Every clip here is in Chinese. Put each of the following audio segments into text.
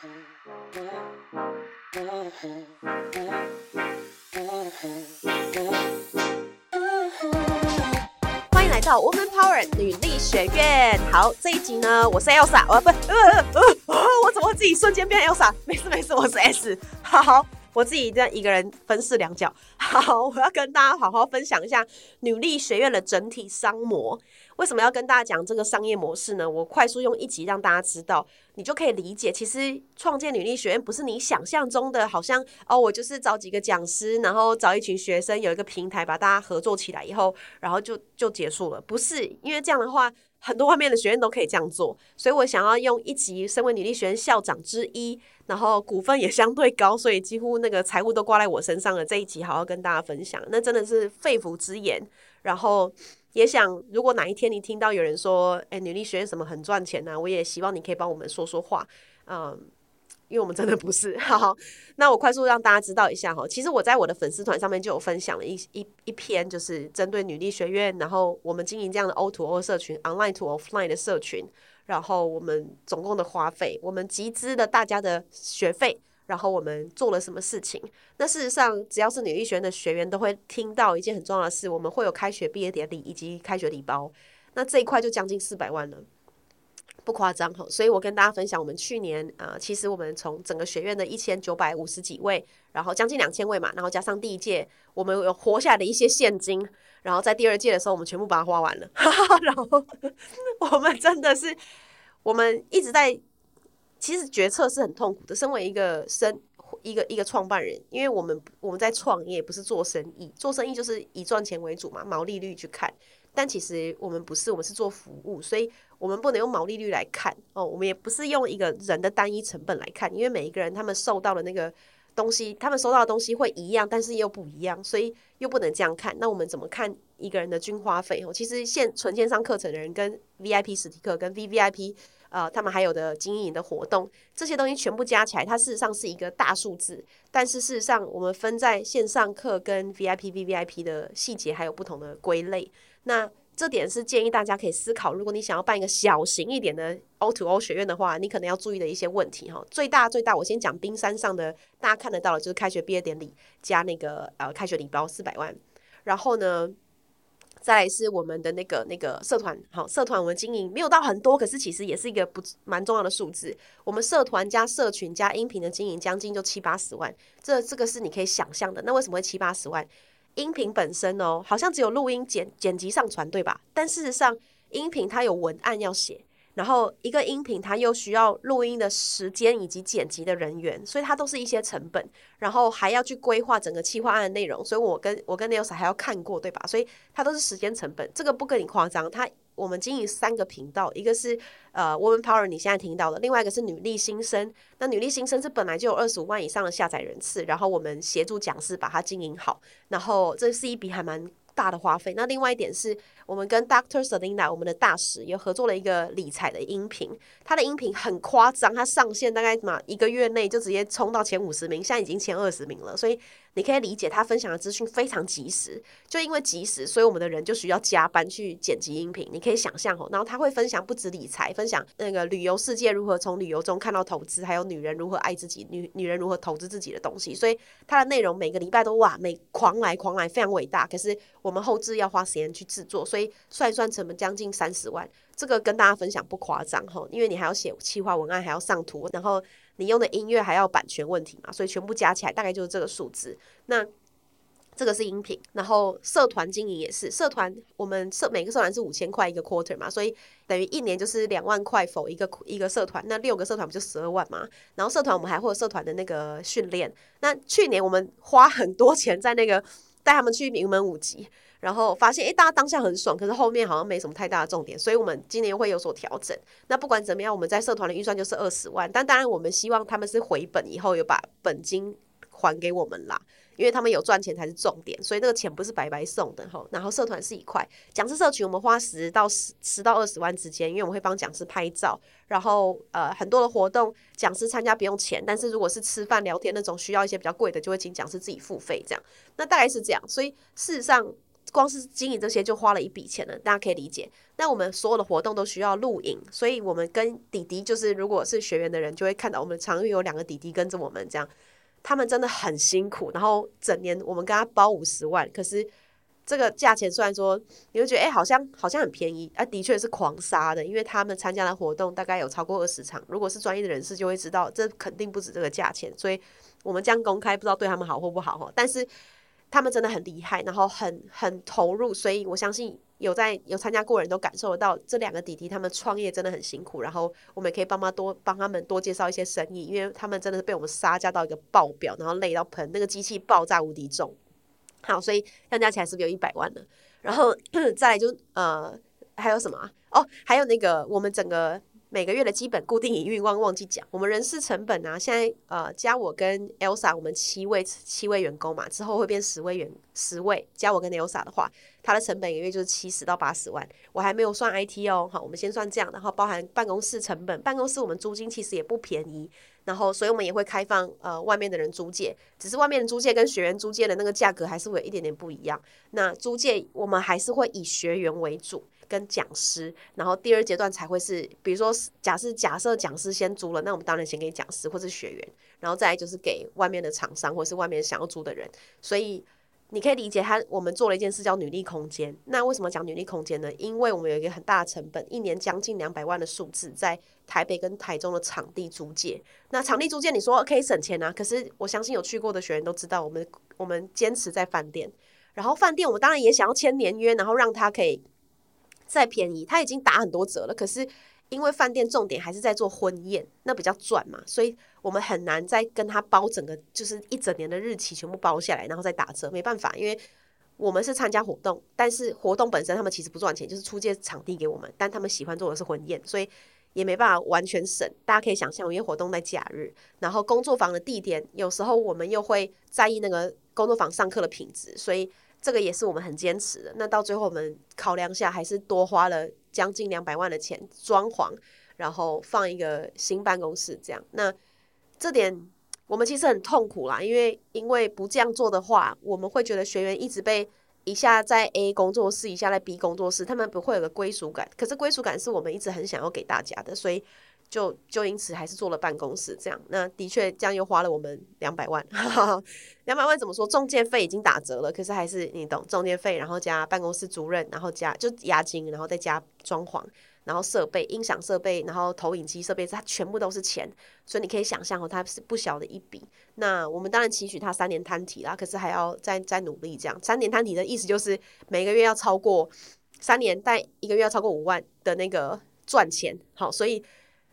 欢迎来到 Woman Power 女力学院。好，这一集呢，我是 Elsa，我不，呃呃呃，我怎么自己瞬间变 Elsa？没事没事，我是 S。好，我自己这样一个人分饰两角。好，我要跟大家好好分享一下女力学院的整体商模。为什么要跟大家讲这个商业模式呢？我快速用一集让大家知道，你就可以理解，其实创建女力学院不是你想象中的，好像哦，我就是找几个讲师，然后找一群学生，有一个平台把大家合作起来以后，然后就就结束了。不是，因为这样的话，很多外面的学院都可以这样做，所以我想要用一级，身为女力学院校长之一，然后股份也相对高，所以几乎那个财务都挂在我身上了这一集，好好跟大家分享，那真的是肺腑之言，然后。也想，如果哪一天你听到有人说，哎，女力学院什么很赚钱呢？我也希望你可以帮我们说说话，嗯，因为我们真的不是。好，那我快速让大家知道一下哈，其实我在我的粉丝团上面就有分享了一一一篇，就是针对女力学院，然后我们经营这样的 O to O 社群，online to offline 的社群，然后我们总共的花费，我们集资的大家的学费。然后我们做了什么事情？那事实上，只要是女力学院的学员，都会听到一件很重要的事：我们会有开学毕业典礼以及开学礼包。那这一块就将近四百万了，不夸张哈。所以我跟大家分享，我们去年啊，其实我们从整个学院的一千九百五十几位，然后将近两千位嘛，然后加上第一届我们有活下来的一些现金，然后在第二届的时候，我们全部把它花完了。然后我们真的是，我们一直在。其实决策是很痛苦的。身为一个生一个一个创办人，因为我们我们在创业，不是做生意。做生意就是以赚钱为主嘛，毛利率去看。但其实我们不是，我们是做服务，所以我们不能用毛利率来看哦。我们也不是用一个人的单一成本来看，因为每一个人他们受到的那个东西，他们收到的东西会一样，但是又不一样，所以又不能这样看。那我们怎么看一个人的均花费？哦，其实线纯线上课程的人跟 VIP 实体课跟 VVIP。呃，他们还有的经营的活动，这些东西全部加起来，它事实上是一个大数字。但是事实上，我们分在线上课跟 VIP、VVIP 的细节还有不同的归类。那这点是建议大家可以思考，如果你想要办一个小型一点的 O to O 学院的话，你可能要注意的一些问题哈。最大最大，我先讲冰山上的，大家看得到的，就是开学毕业典礼加那个呃开学礼包四百万，然后呢？再来是我们的那个那个社团，好，社团我们经营没有到很多，可是其实也是一个不蛮重要的数字。我们社团加社群加音频的经营，将近就七八十万，这这个是你可以想象的。那为什么会七八十万？音频本身哦，好像只有录音剪剪辑上传对吧？但事实上，音频它有文案要写。然后一个音频，它又需要录音的时间以及剪辑的人员，所以它都是一些成本。然后还要去规划整个企划案的内容，所以我跟我跟 n e l s 还要看过，对吧？所以它都是时间成本，这个不跟你夸张。它我们经营三个频道，一个是呃 Woman Power，你现在听到的，另外一个是女力新生。那女力新生是本来就有二十五万以上的下载人次，然后我们协助讲师把它经营好，然后这是一笔还蛮。大的花费。那另外一点是我们跟 Doctor Selina 我们的大使也合作了一个理财的音频，他的音频很夸张，他上线大概嘛一个月内就直接冲到前五十名，现在已经前二十名了。所以你可以理解他分享的资讯非常及时，就因为及时，所以我们的人就需要加班去剪辑音频。你可以想象哦，然后他会分享不止理财，分享那个旅游世界如何从旅游中看到投资，还有女人如何爱自己，女女人如何投资自己的东西。所以他的内容每个礼拜都哇，每狂来狂来，非常伟大。可是。我们后置要花时间去制作，所以算一算成本将近三十万。这个跟大家分享不夸张哈，因为你还要写企划文案，还要上图，然后你用的音乐还要版权问题嘛，所以全部加起来大概就是这个数字。那这个是音频，然后社团经营也是，社团我们社每个社团是五千块一个 quarter 嘛，所以等于一年就是两万块否一个一个社团，那六个社团不就十二万嘛？然后社团我们还会有社团的那个训练，那去年我们花很多钱在那个。带他们去名门五级，然后发现，哎，大家当下很爽，可是后面好像没什么太大的重点，所以我们今年会有所调整。那不管怎么样，我们在社团的预算就是二十万，但当然我们希望他们是回本以后有把本金还给我们啦。因为他们有赚钱才是重点，所以那个钱不是白白送的哈。然后社团是一块，讲师社群我们花十到十十到二十万之间，因为我们会帮讲师拍照，然后呃很多的活动讲师参加不用钱，但是如果是吃饭聊天那种需要一些比较贵的，就会请讲师自己付费这样。那大概是这样，所以事实上光是经营这些就花了一笔钱了，大家可以理解。那我们所有的活动都需要录影，所以我们跟弟弟就是如果是学员的人，就会看到我们常域有两个弟弟跟着我们这样，他们真的很辛苦，然后整年我们跟他包五十万，可是。这个价钱虽然说你会觉得哎，好像好像很便宜，啊，的确是狂杀的，因为他们参加的活动大概有超过二十场。如果是专业的人士就会知道，这肯定不止这个价钱。所以我们这样公开，不知道对他们好或不好哈。但是他们真的很厉害，然后很很投入，所以我相信有在有参加过人都感受得到，这两个弟弟他们创业真的很辛苦。然后我们也可以帮忙多帮他们多介绍一些生意，因为他们真的是被我们杀价到一个爆表，然后累到喷，那个机器爆炸无敌重。好，所以这样加起来是不是有一百万呢？然后 再就呃还有什么哦？还有那个我们整个每个月的基本固定营运忘忘记讲，我们人事成本啊，现在呃加我跟 Elsa 我们七位七位员工嘛，之后会变十位员十位加我跟 Elsa 的话，它的成本一个月就是七十到八十万，我还没有算 IT 哦。好，我们先算这样，然后包含办公室成本，办公室我们租金其实也不便宜。然后，所以我们也会开放呃外面的人租借，只是外面的租借跟学员租借的那个价格还是会有一点点不一样。那租借我们还是会以学员为主，跟讲师，然后第二阶段才会是，比如说假设假设讲师先租了，那我们当然先给讲师或是学员，然后再就是给外面的厂商或是外面想要租的人，所以。你可以理解他，我们做了一件事叫女力空间。那为什么讲女力空间呢？因为我们有一个很大的成本，一年将近两百万的数字，在台北跟台中的场地租借。那场地租借，你说可以省钱啊？可是我相信有去过的学员都知道，我们我们坚持在饭店，然后饭店我们当然也想要签年约，然后让他可以再便宜。他已经打很多折了，可是。因为饭店重点还是在做婚宴，那比较赚嘛，所以我们很难再跟他包整个，就是一整年的日期全部包下来，然后再打折，没办法，因为我们是参加活动，但是活动本身他们其实不赚钱，就是出借场地给我们，但他们喜欢做的是婚宴，所以也没办法完全省。大家可以想象，因为活动在假日，然后工作坊的地点有时候我们又会在意那个工作坊上课的品质，所以这个也是我们很坚持的。那到最后我们考量下，还是多花了。将近两百万的钱装潢，然后放一个新办公室，这样。那这点我们其实很痛苦啦，因为因为不这样做的话，我们会觉得学员一直被一下在 A 工作室，一下在 B 工作室，他们不会有个归属感。可是归属感是我们一直很想要给大家的，所以。就就因此还是做了办公室这样，那的确这样又花了我们两百万，两百万怎么说？中介费已经打折了，可是还是你懂，中介费，然后加办公室主任，然后加就押金，然后再加装潢，然后设备、音响设备，然后投影机设备，它全部都是钱，所以你可以想象哦，它是不小的一笔。那我们当然期许它三年摊提啦，可是还要再再努力这样。三年摊提的意思就是每个月要超过三年，但一个月要超过五万的那个赚钱，好，所以。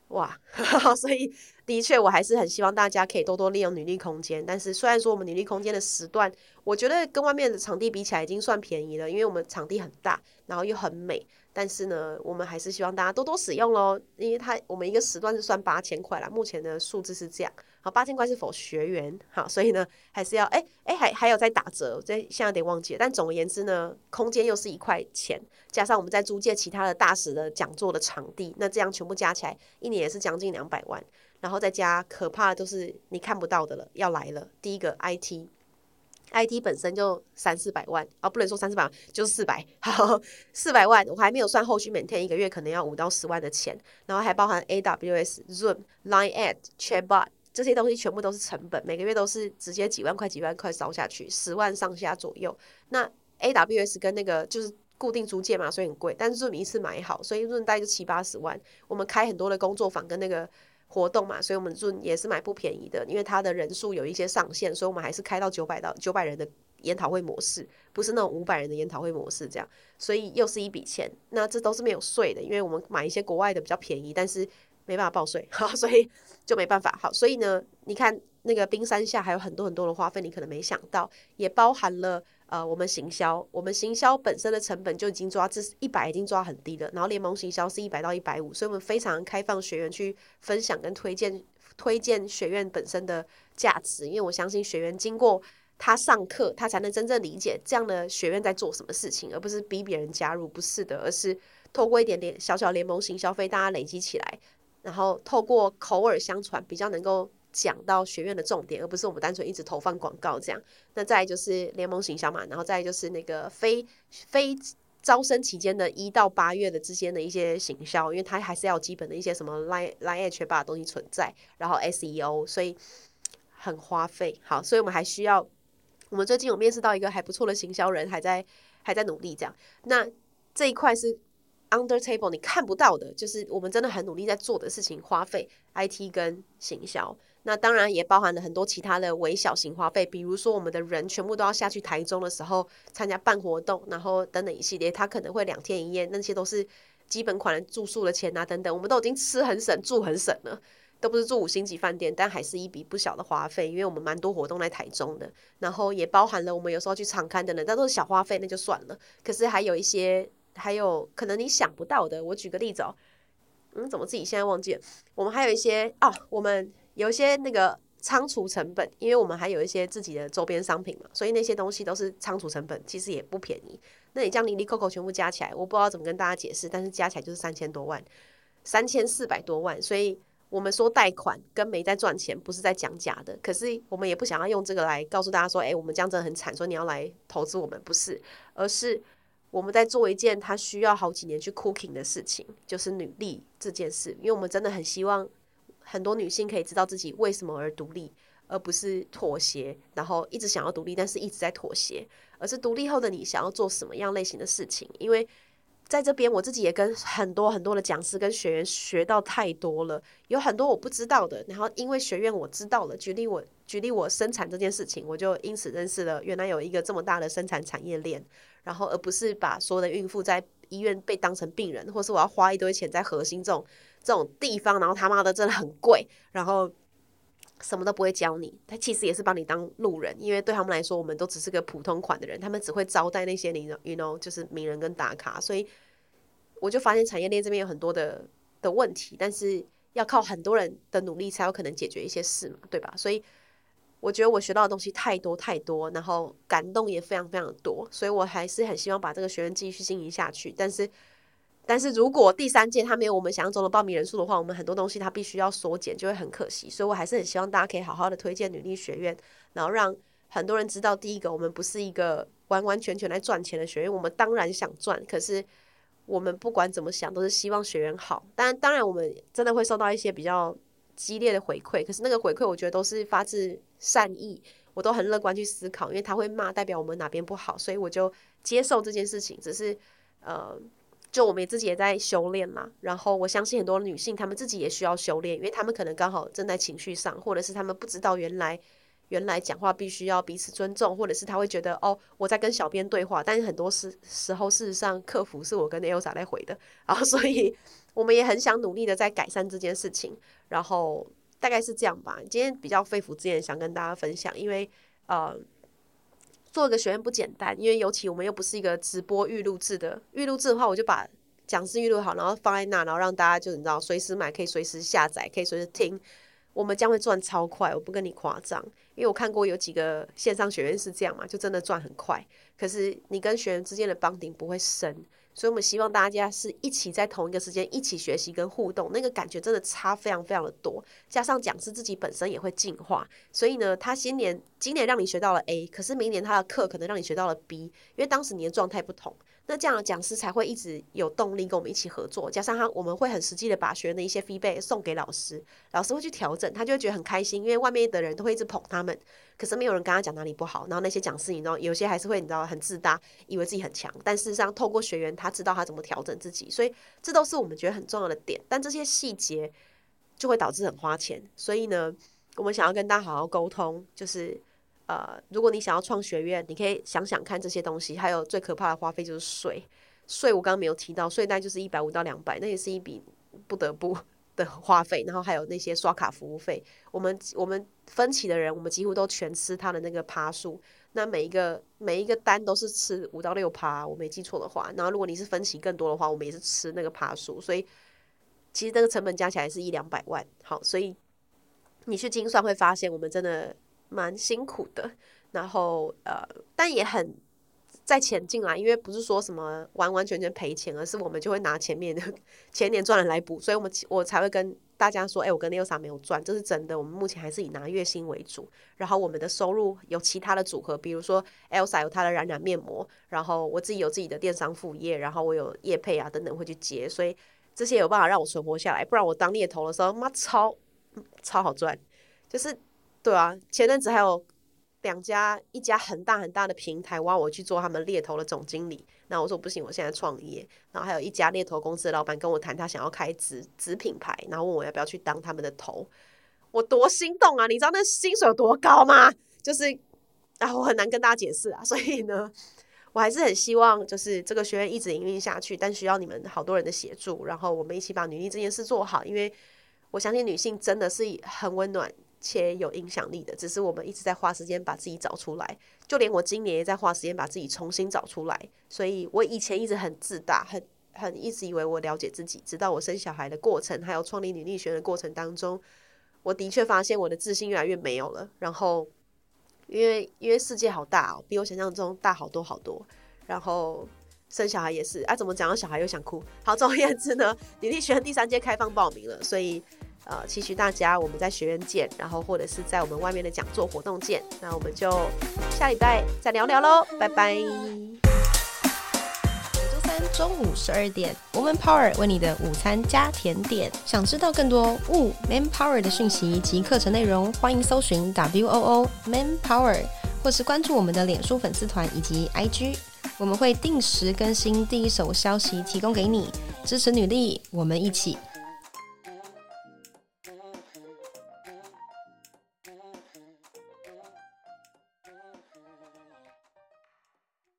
哇，所以的确，我还是很希望大家可以多多利用女力空间。但是，虽然说我们女力空间的时段，我觉得跟外面的场地比起来已经算便宜了，因为我们场地很大，然后又很美。但是呢，我们还是希望大家多多使用喽，因为它我们一个时段是算八千块啦，目前的数字是这样。好，八千块是否学员？好，所以呢，还是要哎哎还还有在打折，这现在有点忘记了。但总而言之呢，空间又是一块钱，加上我们在租借其他的大使的讲座的场地，那这样全部加起来，一年也是将近两百万。然后再加可怕的都是你看不到的了，要来了。第一个 IT。I T 本身就三四百万啊，不能说三四百万，就是四百，好，四百万，我还没有算后续每天一个月可能要五到十万的钱，然后还包含 A W S、Zoom、Line Ad、Chatbot 这些东西全部都是成本，每个月都是直接几万块、几万块烧下去，十万上下左右。那 A W S 跟那个就是固定租借嘛，所以很贵，但是 Zoom 一次买好，所以润带就七八十万。我们开很多的工作坊跟那个。活动嘛，所以我们润也是买不便宜的，因为它的人数有一些上限，所以我们还是开到九百到九百人的研讨会模式，不是那种五百人的研讨会模式这样，所以又是一笔钱。那这都是没有税的，因为我们买一些国外的比较便宜，但是没办法报税，好，所以就没办法。好，所以呢，你看那个冰山下还有很多很多的花费，你可能没想到，也包含了。呃，我们行销，我们行销本身的成本就已经抓这一百，已经抓很低了。然后联盟行销是一百到一百五，所以我们非常开放学员去分享跟推荐，推荐学院本身的价值。因为我相信学员经过他上课，他才能真正理解这样的学院在做什么事情，而不是逼别人加入，不是的，而是透过一点点小小联盟行消费，大家累积起来，然后透过口耳相传，比较能够。讲到学院的重点，而不是我们单纯一直投放广告这样。那再就是联盟行销嘛，然后再就是那个非非招生期间的一到八月的之间的一些行销，因为它还是要基本的一些什么 line line H 八的东西存在，然后 SEO，所以很花费。好，所以我们还需要，我们最近有面试到一个还不错的行销人，还在还在努力这样。那这一块是。Under table，你看不到的，就是我们真的很努力在做的事情，花费 IT 跟行销。那当然也包含了很多其他的微小型花费，比如说我们的人全部都要下去台中的时候参加办活动，然后等等一系列，他可能会两天一夜，那些都是基本款的住宿的钱啊等等，我们都已经吃很省，住很省了，都不是住五星级饭店，但还是一笔不小的花费，因为我们蛮多活动在台中的，然后也包含了我们有时候去场刊等等，但都是小花费，那就算了。可是还有一些。还有可能你想不到的，我举个例子哦，嗯，怎么自己现在忘记了？我们还有一些哦，我们有一些那个仓储成本，因为我们还有一些自己的周边商品嘛，所以那些东西都是仓储成本，其实也不便宜。那你将零零扣扣全部加起来，我不知道怎么跟大家解释，但是加起来就是三千多万，三千四百多万。所以我们说贷款跟没在赚钱，不是在讲假的。可是我们也不想要用这个来告诉大家说，哎，我们这样真的很惨，说你要来投资我们，不是，而是。我们在做一件他需要好几年去 cooking 的事情，就是女力这件事。因为我们真的很希望很多女性可以知道自己为什么而独立，而不是妥协，然后一直想要独立，但是一直在妥协，而是独立后的你想要做什么样类型的事情。因为在这边，我自己也跟很多很多的讲师跟学员学到太多了，有很多我不知道的。然后因为学院我知道了，举例我举例我生产这件事情，我就因此认识了原来有一个这么大的生产产业链。然后，而不是把所有的孕妇在医院被当成病人，或是我要花一堆钱在核心这种这种地方，然后他妈的真的很贵，然后什么都不会教你。他其实也是把你当路人，因为对他们来说，我们都只是个普通款的人，他们只会招待那些你，you know，就是名人跟打卡。所以我就发现产业链这边有很多的的问题，但是要靠很多人的努力才有可能解决一些事嘛，对吧？所以。我觉得我学到的东西太多太多，然后感动也非常非常多，所以我还是很希望把这个学员继续经营下去。但是，但是如果第三届他没有我们想象中的报名人数的话，我们很多东西他必须要缩减，就会很可惜。所以我还是很希望大家可以好好的推荐女力学院，然后让很多人知道，第一个我们不是一个完完全全来赚钱的学院，我们当然想赚，可是我们不管怎么想都是希望学员好。但，当然我们真的会受到一些比较。激烈的回馈，可是那个回馈我觉得都是发自善意，我都很乐观去思考，因为他会骂，代表我们哪边不好，所以我就接受这件事情。只是，呃，就我们自己也在修炼嘛。然后我相信很多女性，她们自己也需要修炼，因为她们可能刚好正在情绪上，或者是她们不知道原来原来讲话必须要彼此尊重，或者是她会觉得哦，我在跟小编对话，但是很多时时候事实上客服是我跟 Elsa 在回的，然后所以。我们也很想努力的在改善这件事情，然后大概是这样吧。今天比较肺腑之言，想跟大家分享，因为呃，做一个学院不简单，因为尤其我们又不是一个直播预录制的，预录制的话，我就把讲师预录好，然后放在那，然后让大家就你知道随时买，可以随时下载，可以随时听。我们将会赚超快，我不跟你夸张，因为我看过有几个线上学院是这样嘛，就真的赚很快。可是你跟学员之间的绑定不会深。所以，我们希望大家是一起在同一个时间一起学习跟互动，那个感觉真的差非常非常的多。加上讲师自己本身也会进化，所以呢，他今年今年让你学到了 A，可是明年他的课可能让你学到了 B，因为当时你的状态不同。那这样的讲师才会一直有动力跟我们一起合作，加上他我们会很实际的把学员的一些 feedback 送给老师，老师会去调整，他就会觉得很开心，因为外面的人都会一直捧他们，可是没有人跟他讲哪里不好，然后那些讲师你知道有些还是会你知道很自大，以为自己很强，但事实上透过学员他知道他怎么调整自己，所以这都是我们觉得很重要的点，但这些细节就会导致很花钱，所以呢，我们想要跟大家好好沟通，就是。呃，如果你想要创学院，你可以想想看这些东西。还有最可怕的花费就是税，税我刚刚没有提到，税单就是一百五到两百，那也是一笔不得不 的花费。然后还有那些刷卡服务费，我们我们分期的人，我们几乎都全吃他的那个趴数。那每一个每一个单都是吃五到六趴，我没记错的话。然后如果你是分期更多的话，我们也是吃那个趴数。所以其实这个成本加起来是一两百万。好，所以你去精算会发现，我们真的。蛮辛苦的，然后呃，但也很在前进啦，因为不是说什么完完全全赔钱，而是我们就会拿前面的 前年赚的来补，所以我们我才会跟大家说，哎，我跟 Elsa 没有赚，这是真的。我们目前还是以拿月薪为主，然后我们的收入有其他的组合，比如说 Elsa 有她的染染面膜，然后我自己有自己的电商副业，然后我有业配啊等等会去接，所以这些有办法让我存活下来。不然我当猎头的时候，妈超超好赚，就是对啊，前阵子还有。两家一家很大很大的平台挖我去做他们猎头的总经理，那我说不行，我现在创业。然后还有一家猎头公司的老板跟我谈，他想要开子子品牌，然后问我要不要去当他们的头，我多心动啊！你知道那薪水有多高吗？就是啊，我很难跟大家解释啊。所以呢，我还是很希望就是这个学院一直营运下去，但需要你们好多人的协助，然后我们一起把女力这件事做好，因为我相信女性真的是很温暖。且有影响力的，只是我们一直在花时间把自己找出来。就连我今年也在花时间把自己重新找出来。所以我以前一直很自大，很很一直以为我了解自己。直到我生小孩的过程，还有创立女力学的过程当中，我的确发现我的自信越来越没有了。然后，因为因为世界好大哦，比我想象中大好多好多。然后生小孩也是啊，怎么讲到小孩又想哭？好，总而言之呢，女力学第三届开放报名了，所以。呃，期许大家我们在学院见，然后或者是在我们外面的讲座活动见。那我们就下礼拜再聊聊喽，拜拜。每周三中午十二点，Woman Power 为你的午餐加甜点。想知道更多 Wo Man Power 的讯息及课程内容，欢迎搜寻 W O O Man Power，或是关注我们的脸书粉丝团以及 IG，我们会定时更新第一手消息，提供给你支持女力，我们一起。